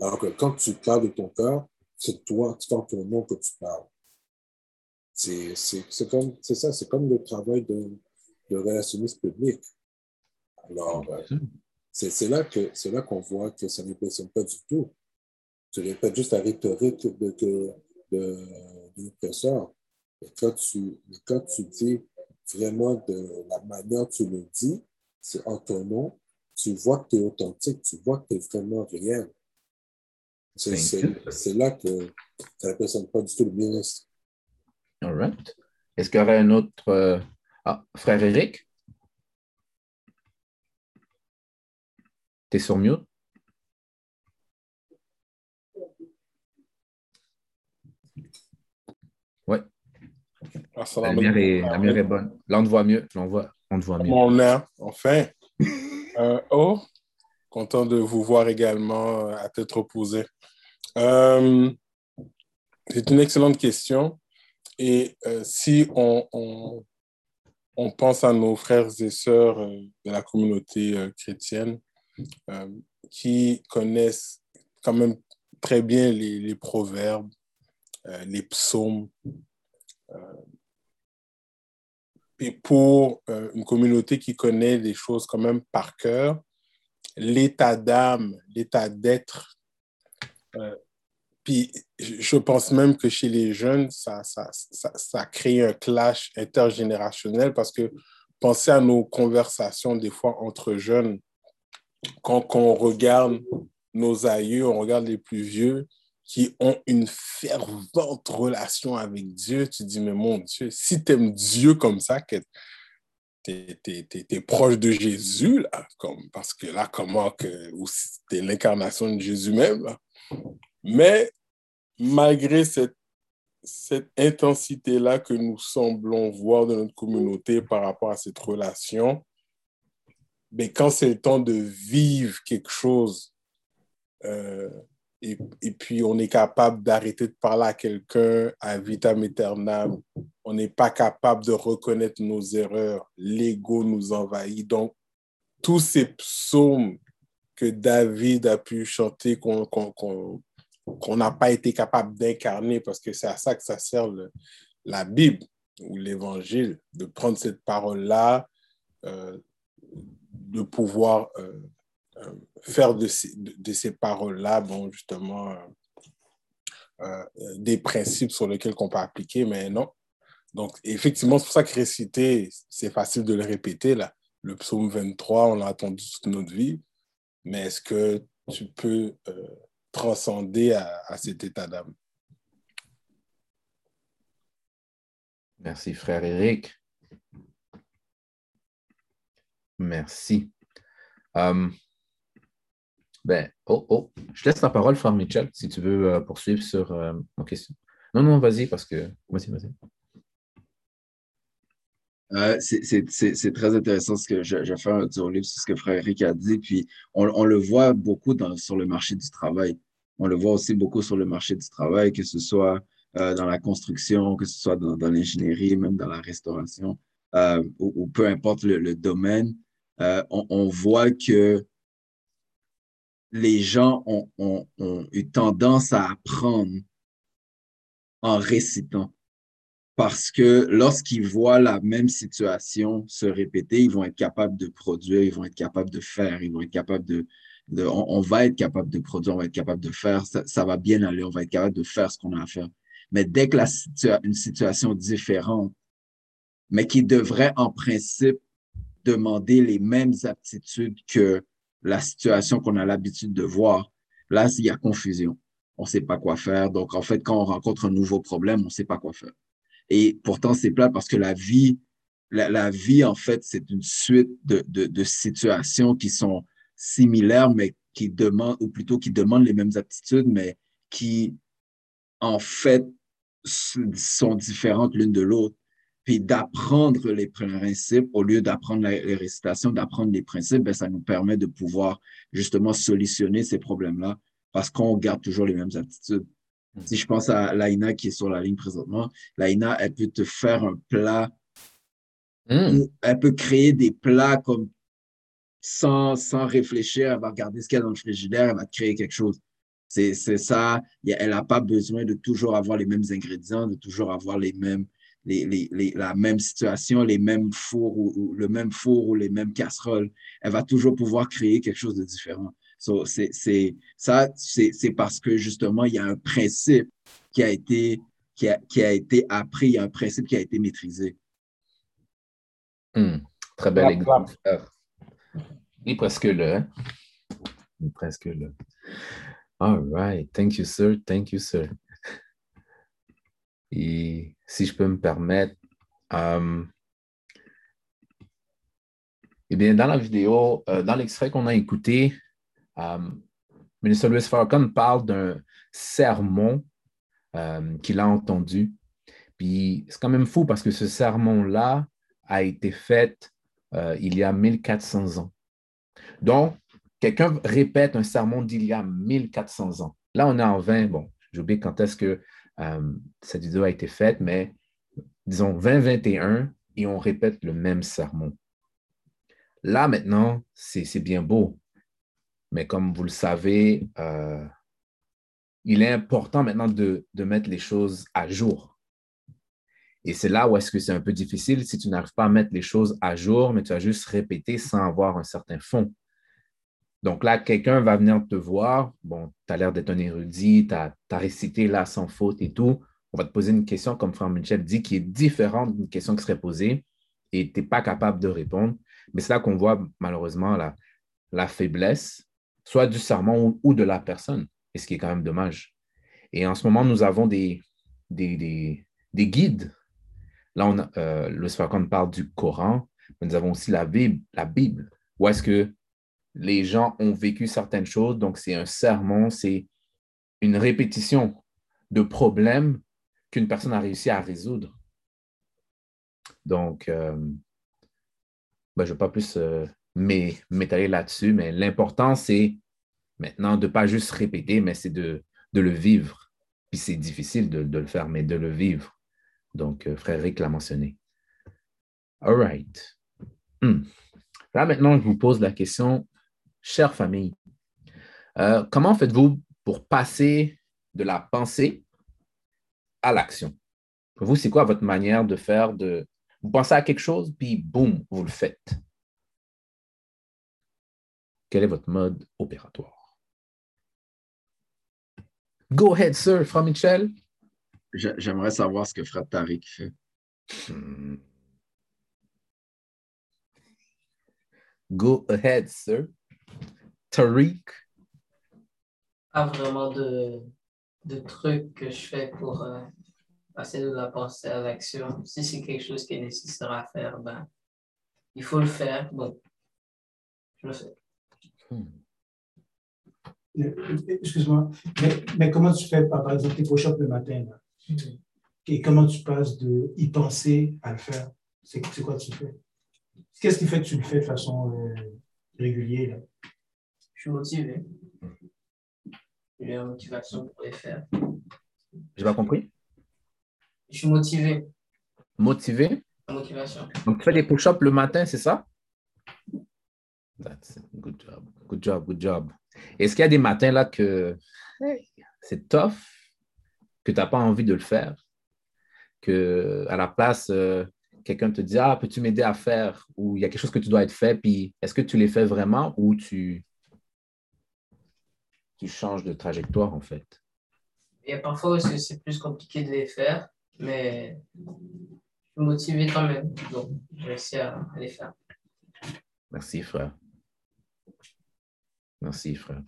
Alors que quand tu parles de ton cœur, c'est toi, c'est dans ton nom que tu parles. C'est comme, c'est ça, c'est comme le travail de, de relationniste public. Alors, euh, c'est là que c'est là qu'on voit que ça n'impressionne pas du tout. Tu répètes juste la rhétorique de, de, de. Mais quand tu, quand tu dis vraiment de la manière dont tu le dis, c'est en ton nom, tu vois que tu es authentique, tu vois que tu es vraiment réel. C'est là que ça n'impressionne pas du tout le ministre. All right. Est-ce qu'il y aurait un autre. Euh, ah, frère Eric? T'es sur mute? La lumière, est, la lumière est bonne. Là, on te voit mieux. on, voit, on te voit mieux. Mon enfin. Euh, oh, content de vous voir également euh, à tête reposée. Euh, c'est une excellente question. Et si on, on, on, pense à nos frères et sœurs de la communauté chrétienne, qui connaissent quand même très bien les, proverbes, euh, les psaumes. Euh, et pour une communauté qui connaît les choses quand même par cœur, l'état d'âme, l'état d'être, puis je pense même que chez les jeunes, ça, ça, ça, ça, crée un clash intergénérationnel parce que pensez à nos conversations des fois entre jeunes quand, on regarde nos aïeux, on regarde les plus vieux qui ont une fervente relation avec Dieu, tu dis, mais mon Dieu, si tu aimes Dieu comme ça, que tu es, proche de Jésus, là, comme, parce que là, comment que, tu es l'incarnation de Jésus même. Mais malgré cette, cette intensité-là que nous semblons voir dans notre communauté par rapport à cette relation, mais quand c'est le temps de vivre quelque chose, euh, et, et, puis on est capable d'arrêter de parler à quelqu'un à vitam aeternam, on n'est pas capable de reconnaître nos erreurs, l'ego nous envahit. Donc, tous ces psaumes que David a pu chanter, qu'on n'a pas été capable d'incarner, parce que c'est à ça que ça sert la Bible ou l'Évangile, de prendre cette parole-là, euh, de pouvoir euh, faire de ces, paroles-là, bon, justement, euh, des principes sur lesquels on peut appliquer, mais non. Donc, effectivement, c'est pour ça que réciter, c'est facile de le répéter, là. Le psaume 23, on l'a attendu toute notre vie, mais est-ce que tu peux transcender à, cet état d'âme? Merci, frère Eric. Merci. Ben, oh, oh, je laisse la parole, Frère Mitchell, si tu veux euh, poursuivre sur euh, ma question. Non, non, vas-y, parce que. Vas-y, vas-y. Euh, c'est très intéressant ce que je, je fais un tour livre sur ce que Frère Eric a dit. Puis on, on le voit beaucoup dans, sur le marché du travail. On le voit aussi beaucoup sur le marché du travail, que ce soit dans la construction, que ce soit dans, l'ingénierie, même dans la restauration, ou, ou, peu importe le, le domaine. Euh, on, voit que les gens ont, ont, ont eu tendance à apprendre en récitant. Parce que lorsqu'ils voient la même situation se répéter, ils vont être capables de produire, ils vont être capables de faire, ils vont être capables de, on, va être capable de produire, on va être capable de faire, ça, va bien aller, on va être capable de faire ce qu'on a à faire. Mais dès que la une situation différente, mais qui devrait en principe demander les mêmes aptitudes que la situation qu'on a l'habitude de voir, là, il y a confusion. On ne sait pas quoi faire. Donc, en fait, quand on rencontre un nouveau problème, on ne sait pas quoi faire. Et pourtant, c'est plat parce que la vie, la, vie, en fait, c'est une suite de, de, de, situations qui sont similaires, mais qui demandent, ou plutôt qui demandent les mêmes aptitudes, mais qui, en fait, sont différentes l'une de l'autre puis d'apprendre les principes au lieu d'apprendre les récitations, d'apprendre les principes, ben, ça nous permet de pouvoir justement solutionner ces problèmes-là parce qu'on garde toujours les mêmes attitudes. Mm. Si je pense à Laina qui est sur la ligne présentement, Laina, elle peut te faire un plat, mm. elle peut créer des plats comme sans, sans réfléchir, elle va regarder ce qu'il y a dans le frigidaire, elle va créer quelque chose. C'est ça, elle n'a pas besoin de toujours avoir les mêmes ingrédients, de toujours avoir les mêmes, les, la même situation, les mêmes fours ou, le même four ou les mêmes casseroles, elle va toujours pouvoir créer quelque chose de différent. c'est, ça, c'est parce que justement, il y a un principe qui a été, qui a, qui a été appris, il y a un principe qui a été maîtrisé. Hmm. Très bel exemple. Il est presque là. Hein? Il est presque là. All right. Thank you, sir. Thank you, sir. Et si je peux me permettre, euh, eh bien, dans la vidéo, euh, dans l'extrait qu'on a écouté, euh, ministre Louis Farrakhan parle d'un sermon qu'il a entendu. Puis c'est quand même fou parce que ce sermon-là a été fait il y a 1400 ans. Donc, quelqu'un répète un sermon d'il y a 1400 ans. Là, on est en 20, bon, j'oublie quand est-ce que euh, cette vidéo a été faite, mais disons 2021 et on répète le même sermon. Là, maintenant, c'est bien beau, mais comme vous le savez, euh, il est important maintenant de, de, mettre les choses à jour. Et c'est là où est-ce que c'est un peu difficile si tu n'arrives pas à mettre les choses à jour, mais tu vas juste répéter sans avoir un certain fond. Donc là, quelqu'un va venir te voir. Bon, tu as l'air d'être un érudit, tu as, récité là sans faute et tout. On va te poser une question, comme Franck Michel dit, qui est différente d'une question qui serait posée et tu n'es pas capable de répondre. Mais c'est là qu'on voit malheureusement la, faiblesse, soit du serment ou, de la personne, et ce qui est quand même dommage. Et en ce moment, nous avons des, des, guides. Là, on euh, le parle du Coran, mais nous avons aussi la Bible, la Bible où est-ce que les gens ont vécu certaines choses, donc c'est un sermon, c'est une répétition de problèmes qu'une personne a réussi à résoudre. Donc, euh, ben, je ne vais pas plus euh, m'étaler là-dessus, mais l'important, c'est maintenant de ne pas juste répéter, mais c'est de, le vivre. Puis c'est difficile de, le faire, mais de le vivre. Donc, euh, Frère Rick l'a mentionné. All right. Hmm. Là, maintenant, je vous pose la question chère famille, euh, comment faites-vous pour passer de la pensée à l'action? Vous, c'est quoi votre manière de faire de... Vous pensez à quelque chose, puis boum, vous le faites. Quel est votre mode opératoire? Go ahead, sir, Frère Michel. J'aimerais savoir ce que Frère Tariq fait. Hmm. Go ahead, sir. Tariq? Pas vraiment de, de trucs que je fais pour euh, passer de la pensée à l'action. Si c'est quelque chose qui est nécessaire à faire, ben, il faut le faire. Bon, je le fais. Hmm. Excuse-moi, mais, comment tu fais, par exemple, tes push le matin? Hmm. Et comment tu passes de y penser à le faire? C'est quoi tu fais? Qu'est-ce qui fait que tu le fais de façon euh, régulière? Je suis motivé. J'ai la motivation pour les faire. J'ai pas compris. Je suis motivé. Motivé? motivation. Donc, tu fais des push-ups le matin, c'est ça? That's Good job. Good job, good job. Est-ce qu'il y a des matins là que c'est tough, que tu n'as pas envie de le faire, que à la place, euh, quelqu'un te dit Ah, peux-tu m'aider à faire? Ou il y a quelque chose que tu dois être fait, puis est-ce que tu les fais vraiment ou tu, tu changes de trajectoire en fait Il y a parfois où c'est plus compliqué de les faire, mais je suis motivé quand même. Donc, réussis à les faire. Merci, frère. Merci, frère.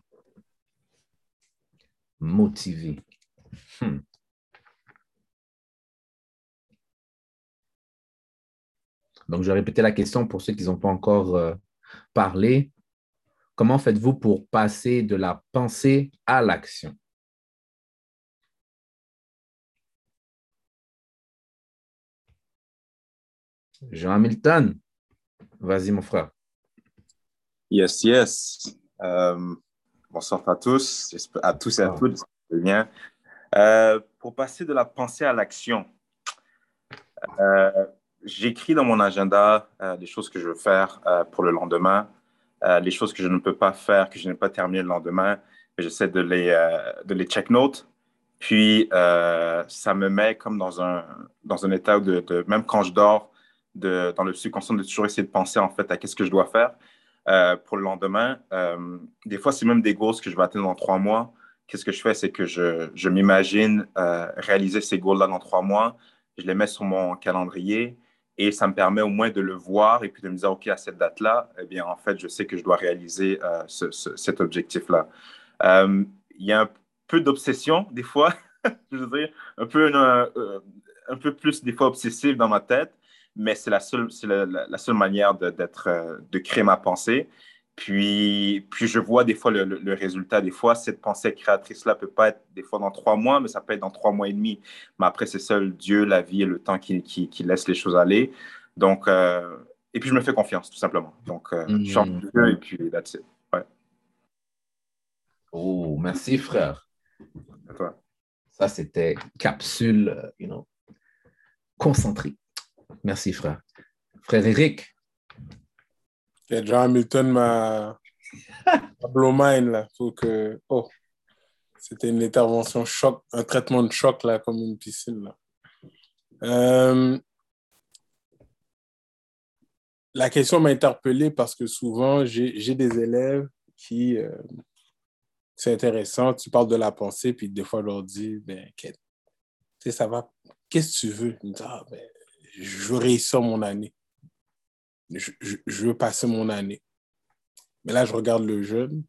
Motivé. Hmm. Donc, je vais répéter la question pour ceux qui n'ont pas encore euh, parlé. Comment faites-vous pour passer de la pensée à l'action? Jean Hamilton, vas-y mon frère. Yes, yes. Euh, bonsoir à tous, à tous et à toutes. Bien. Euh, pour passer de la pensée à l'action, euh, j'écris dans mon agenda les choses que je veux faire pour le lendemain, les choses que je ne peux pas faire, que je n'ai pas terminé le lendemain. J'essaie de les, de les check notes. Puis, ça me met comme dans un, dans un état de, même quand je dors, dans le subconscient, de toujours essayer de penser en fait à qu'est-ce que je dois faire. Euh, pour le lendemain. Euh, des fois, c'est même des goals que je vais atteindre dans trois mois. Qu'est-ce que je fais? C'est que je, m'imagine euh, réaliser ces goals-là dans trois mois. Je les mets sur mon calendrier et ça me permet au moins de le voir et puis de me dire, OK, à cette date-là, eh bien, en fait, je sais que je dois réaliser ce, cet objectif-là. il y a un peu d'obsession, des fois, je veux dire, un peu, un peu plus, des fois, obsessif dans ma tête mais c'est la seule, c'est la, seule manière de, euh, de créer ma pensée. Puis, puis je vois des fois le, résultat. Des fois, cette pensée créatrice-là peut pas être des fois dans trois mois, mais ça peut être dans trois mois et demi. Mais après, c'est seul Dieu, la vie et le temps qui, qui, qui laisse les choses aller. Donc, euh, et puis je me fais confiance, tout simplement. Donc, euh, je chante mmh. Dieu et puis that's it. Ouais. Oh, merci, frère. À toi. Ça, c'était capsule, you know, concentrée. Merci, frère. Frère Eric. John Hamilton m'a blow mind, là. Faut que... Oh, c'était une intervention choc, un traitement de choc, là, comme une piscine, là. Euh, la question m'a interpellé parce que souvent, j'ai des élèves qui... Euh, c'est intéressant, tu parles de la pensée, puis des fois, je leur dis, ben, ça va, qu'est-ce que tu veux? Ah, ben, je veux réussir mon année. Je, veux passer mon année. Mais là, je regarde le jeune,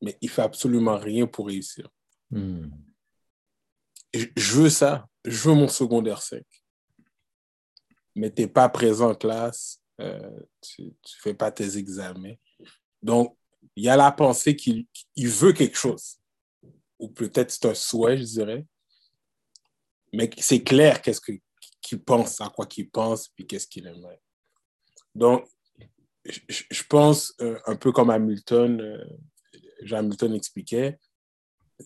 mais il fait absolument rien pour réussir. Hmm. Je, veux ça. Je veux mon secondaire sec. Mais tu n'es pas présent en classe. Euh, tu ne fais pas tes examens. Donc, il y a la pensée qu'il veut quelque chose. Ou peut-être c'est un souhait, je dirais. Mais c'est clair qu'est-ce que qui pense à quoi qu'il pense, puis qu'est-ce qu'il aimerait. Donc, je, pense, euh, un peu comme Hamilton, euh, Jean Hamilton expliquait,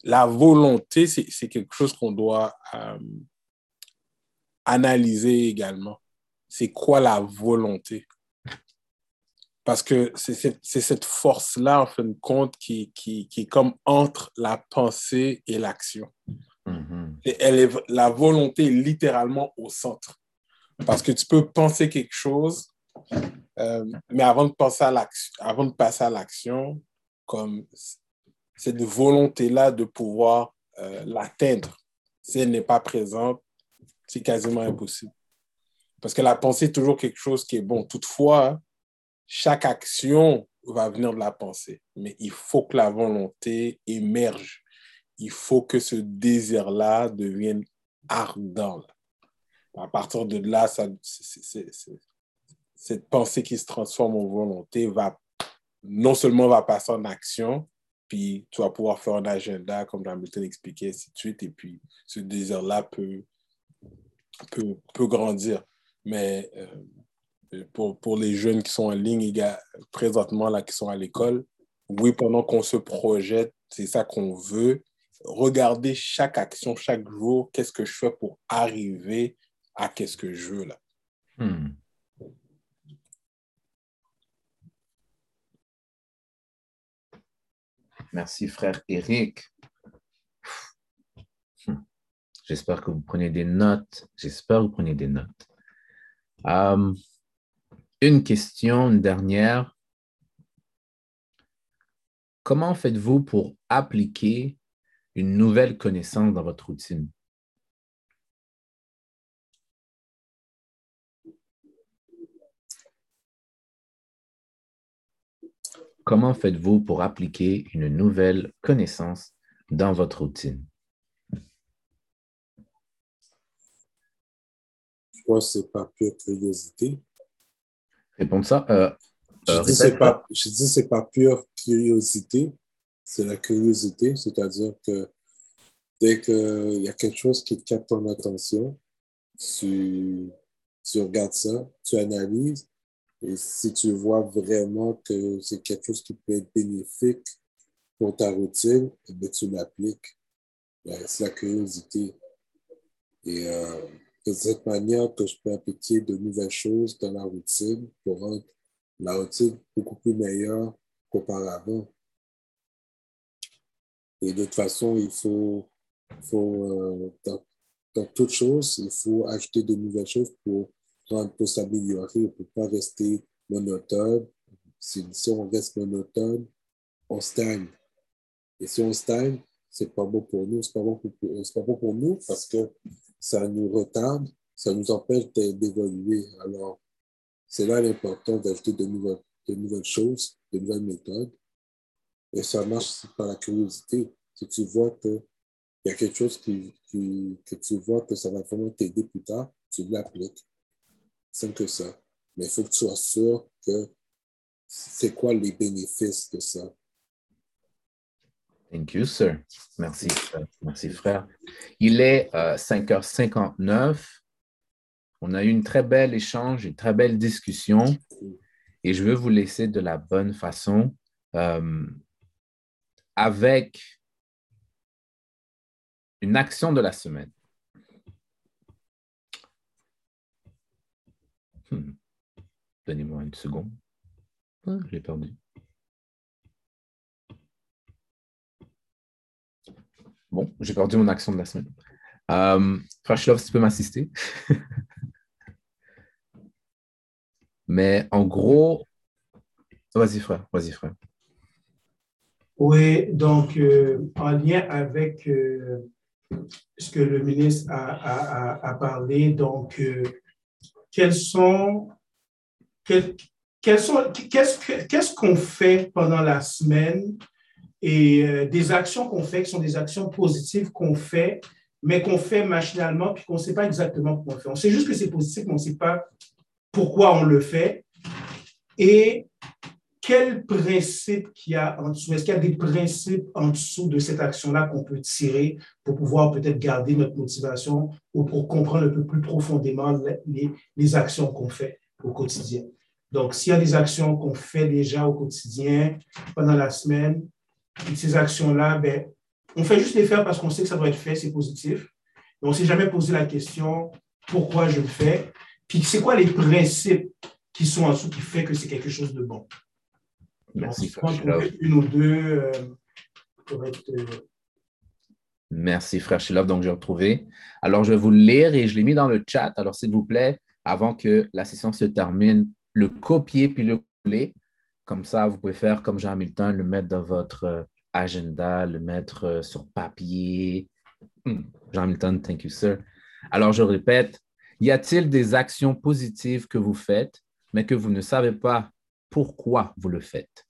la volonté, c'est quelque chose qu'on doit euh, analyser également. C'est quoi la volonté? Parce que c'est cette, cette force-là, en fin de compte, qui, qui, qui est comme entre la pensée et l'action. Elle est, la volonté est littéralement au centre. Parce que tu peux penser quelque chose, euh, mais avant de, penser à avant de passer à l'action, comme cette volonté-là de pouvoir euh, l'atteindre, si elle n'est pas présente, c'est quasiment impossible. Parce que la pensée est toujours quelque chose qui est bon. Toutefois, chaque action va venir de la pensée, mais il faut que la volonté émerge il faut que ce désir-là devienne ardent. À partir de là, ça, cette pensée qui se transforme en volonté va non seulement va passer en action, puis tu vas pouvoir faire un agenda, comme Hamilton expliquait, ainsi de suite, et puis ce désir-là peut, peut, peut, grandir. Mais euh, pour, pour, les jeunes qui sont en ligne, présentement, là, qui sont à l'école, oui, pendant qu'on se projette, c'est ça qu'on veut, regarder chaque action, chaque jour, qu'est-ce que je fais pour arriver à qu'est-ce que je veux là. Hmm. Merci, frère Eric. J'espère que vous prenez des notes. J'espère que vous prenez des notes. Euh, une question, une dernière. Comment faites-vous pour appliquer une nouvelle connaissance dans votre routine? Comment faites-vous pour appliquer une nouvelle connaissance dans votre routine? Je crois que ce n'est pas pure curiosité. Répondre ça. Euh, je, euh, dis c'est pas, je dis c'est pas pure curiosité, c'est la curiosité, c'est-à-dire que dès qu'il y a quelque chose qui capte ton attention, tu, tu regardes ça, tu analyses, et si tu vois vraiment que c'est quelque chose qui peut être bénéfique pour ta routine, eh tu l'appliques. C'est la curiosité. Et euh, de cette manière que je peux appliquer de nouvelles choses dans la routine pour rendre la routine beaucoup plus meilleure qu'auparavant. Et de toute façon, il faut, faut euh, dans, dans toute chose, il faut ajouter de nouvelles choses pour pour s'améliorer, on ne peut pas rester monotone. Si, on reste monotone, on stagne. Et si on stagne, c'est pas bon pour nous. C'est pas bon pas bon pour nous parce que ça nous retarde, ça nous empêche d'évoluer. Alors, c'est là l'important d'ajouter de nouvelles, choses, de nouvelles méthodes. Et ça marche par la curiosité. Si tu vois qu'il y a quelque chose que tu vois que ça va vraiment t'aider plus tard, tu l'appliques c'est que ça. Mais il faut que tu sois sûr que c'est quoi les bénéfices de ça. Thank you, sir. Merci, merci, frère. Il est 5h59. Euh, On a eu une très belle échange, une très belle discussion. Et je veux vous laisser de la bonne façon euh, avec une action de la semaine. Hmm. Donnez-moi une seconde. Ah, j'ai perdu. Bon, j'ai perdu mon action de la semaine. Euh, si tu peux m'assister? Mais en gros, vas-y frère, vas-y frère. Oui, donc euh, en lien avec euh, ce que le ministre a, parlé, donc quels sont, sont, qu'est-ce qu'on fait pendant la semaine? Et euh, des actions qu'on fait qui sont des actions positives qu'on fait, mais qu'on fait machinalement puis qu'on ne sait pas exactement pourquoi on fait. On sait juste que c'est positif, mais on ne sait pas pourquoi on le fait. Et quel principe qu'il y a en dessous? Est-ce qu'il y a des principes en dessous de cette action-là qu'on peut tirer pour pouvoir peut-être garder notre motivation ou pour comprendre un peu plus profondément les, actions qu'on fait au quotidien? Donc, s'il y a des actions qu'on fait déjà au quotidien pendant la semaine, ces actions-là, ben, on fait juste les faire parce qu'on sait que ça doit être fait, c'est positif. Mais on ne s'est jamais posé la question pourquoi je le fais, puis c'est quoi les principes qui sont en dessous qui fait que c'est quelque chose de bon? Merci, frère Une ou deux euh, euh, Merci, frère Shilov. Donc, j'ai retrouvé. Alors, je vais vous le lire et je l'ai mis dans le chat. Alors, s'il vous plaît, avant que la session se termine, le copier puis le coller. Comme ça, vous pouvez faire comme Jean Hamilton, le mettre dans votre euh, agenda, le mettre sur papier. Hmm. Jean Hamilton, thank you, sir. Alors, je répète, y a-t-il des actions positives que vous faites, mais que vous ne savez pas pourquoi vous le faites?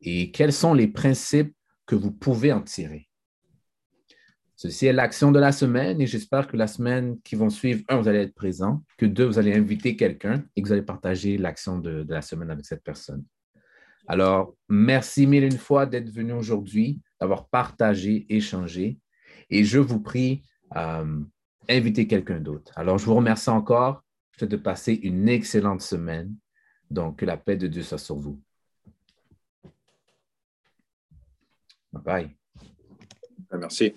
Et quels sont les principes que vous pouvez en tirer? Ceci est l'action de la semaine et j'espère que la semaine qui vont suivre, un, vous allez être présent, que deux, vous allez inviter quelqu'un et que vous allez partager l'action de, la semaine avec cette personne. Alors, merci mille fois d'être venu aujourd'hui, d'avoir partagé, échangé et je vous prie, euh, inviter quelqu'un d'autre. Alors, je vous remercie encore. Je souhaite de passer une excellente semaine. Donc, que la paix de Dieu soit sur vous. Bye. Merci.